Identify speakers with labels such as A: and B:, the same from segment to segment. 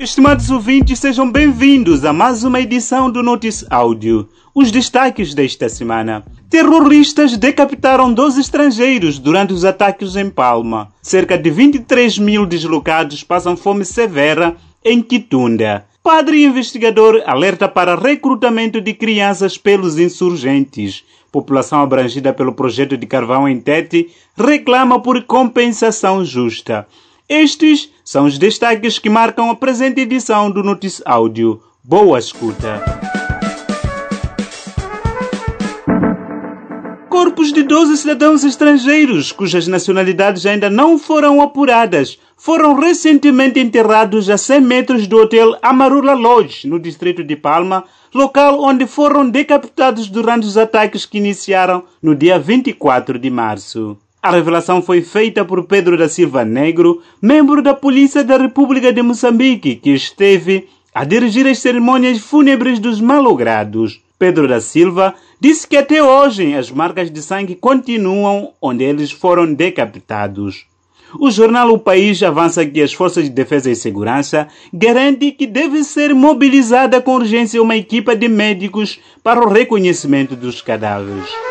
A: Estimados ouvintes, sejam bem-vindos a mais uma edição do Notice Áudio. Os destaques desta semana. Terroristas decapitaram 12 estrangeiros durante os ataques em Palma. Cerca de 23 mil deslocados passam fome severa em Quitunda. Padre investigador alerta para recrutamento de crianças pelos insurgentes. População abrangida pelo projeto de carvão em Tete reclama por compensação justa. Estes são os destaques que marcam a presente edição do Notice Áudio. Boa escuta! Corpos de 12 cidadãos estrangeiros, cujas nacionalidades ainda não foram apuradas, foram recentemente enterrados a 100 metros do Hotel Amarula Lodge, no distrito de Palma, local onde foram decapitados durante os ataques que iniciaram no dia 24 de março. A revelação foi feita por Pedro da Silva Negro, membro da Polícia da República de Moçambique, que esteve a dirigir as cerimônias fúnebres dos malogrados. Pedro da Silva disse que até hoje as marcas de sangue continuam onde eles foram decapitados. O jornal O País avança que as Forças de Defesa e Segurança garantem que deve ser mobilizada com urgência uma equipa de médicos para o reconhecimento dos cadáveres.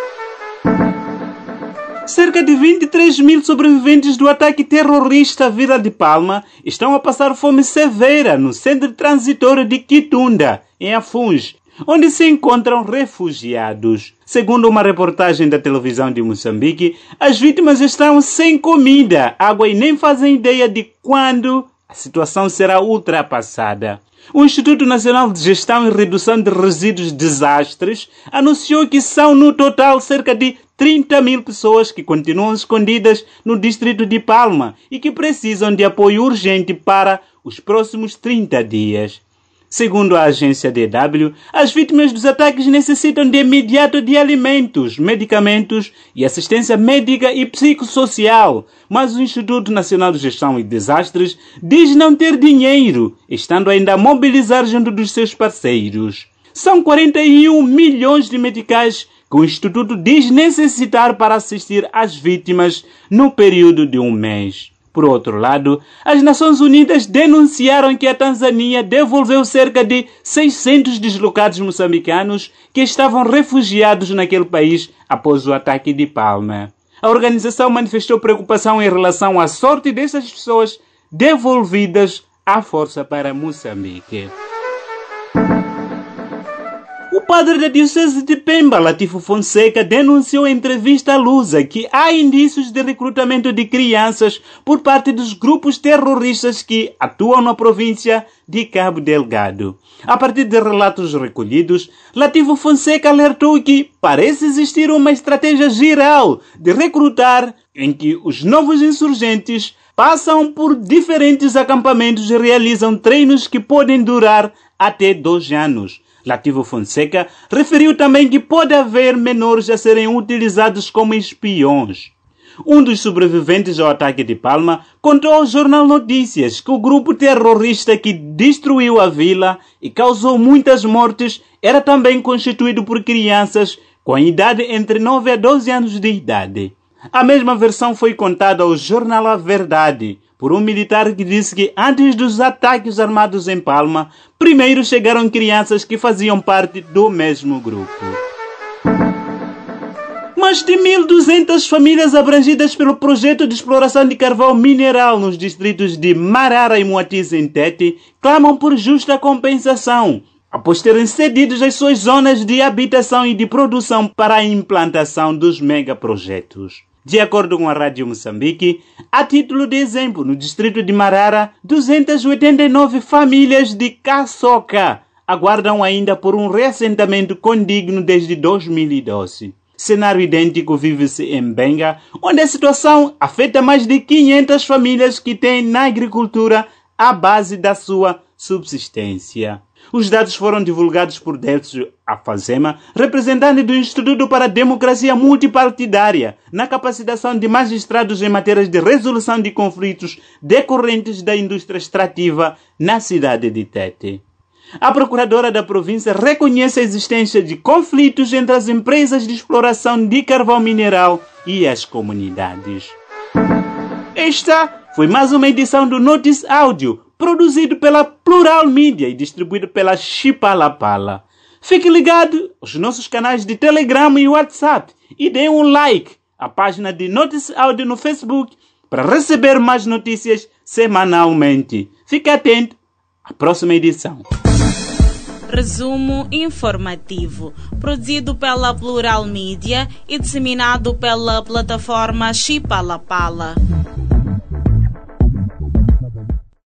A: Cerca de 23 mil sobreviventes do ataque terrorista à Vila de Palma estão a passar fome severa no centro transitório de Quitunda, em Afuns, onde se encontram refugiados. Segundo uma reportagem da televisão de Moçambique, as vítimas estão sem comida, água e nem fazem ideia de quando a situação será ultrapassada. O Instituto Nacional de Gestão e Redução de Resíduos Desastres anunciou que são no total cerca de 30 mil pessoas que continuam escondidas no distrito de Palma e que precisam de apoio urgente para os próximos 30 dias. Segundo a agência DW, as vítimas dos ataques necessitam de imediato de alimentos, medicamentos e assistência médica e psicossocial, mas o Instituto Nacional de Gestão e Desastres diz não ter dinheiro, estando ainda a mobilizar junto dos seus parceiros. São 41 milhões de meticais que o Instituto diz necessitar para assistir às vítimas no período de um mês. Por outro lado, as Nações Unidas denunciaram que a Tanzânia devolveu cerca de 600 deslocados moçambicanos que estavam refugiados naquele país após o ataque de Palma. A organização manifestou preocupação em relação à sorte dessas pessoas devolvidas à força para Moçambique. Padre da Diocese de Pemba, Latifo Fonseca, denunciou em entrevista à Lusa que há indícios de recrutamento de crianças por parte dos grupos terroristas que atuam na província de Cabo Delgado. A partir de relatos recolhidos, Latifo Fonseca alertou que parece existir uma estratégia geral de recrutar em que os novos insurgentes passam por diferentes acampamentos e realizam treinos que podem durar até dois anos. Lativo Fonseca referiu também que pode haver menores a serem utilizados como espiões. Um dos sobreviventes ao ataque de Palma contou ao jornal Notícias que o grupo terrorista que destruiu a vila e causou muitas mortes era também constituído por crianças com idade entre 9 a 12 anos de idade. A mesma versão foi contada ao jornal A Verdade, por um militar que disse que antes dos ataques armados em Palma, primeiro chegaram crianças que faziam parte do mesmo grupo. Mais de 1.200 famílias abrangidas pelo projeto de exploração de carvão mineral nos distritos de Marara e Moatiz em Tete clamam por justa compensação, após terem cedido as suas zonas de habitação e de produção para a implantação dos megaprojetos. De acordo com a Rádio Moçambique, a título de exemplo, no distrito de Marara, 289 famílias de Caçoca aguardam ainda por um reassentamento condigno desde 2012. Cenário idêntico vive-se em Benga, onde a situação afeta mais de 500 famílias que têm na agricultura a base da sua subsistência. Os dados foram divulgados por Décio Afazema, representante do Instituto para a Democracia Multipartidária, na capacitação de magistrados em matérias de resolução de conflitos decorrentes da indústria extrativa na cidade de Tete. A procuradora da província reconhece a existência de conflitos entre as empresas de exploração de carvão mineral e as comunidades. Esta foi mais uma edição do Notice Áudio produzido pela Plural Media e distribuído pela Chipalapala. Fique ligado aos nossos canais de Telegram e WhatsApp e dê um like à página de Notice Áudio no Facebook para receber mais notícias semanalmente. Fique atento à próxima edição.
B: Resumo informativo, produzido pela Plural Media e disseminado pela plataforma Chipalapala.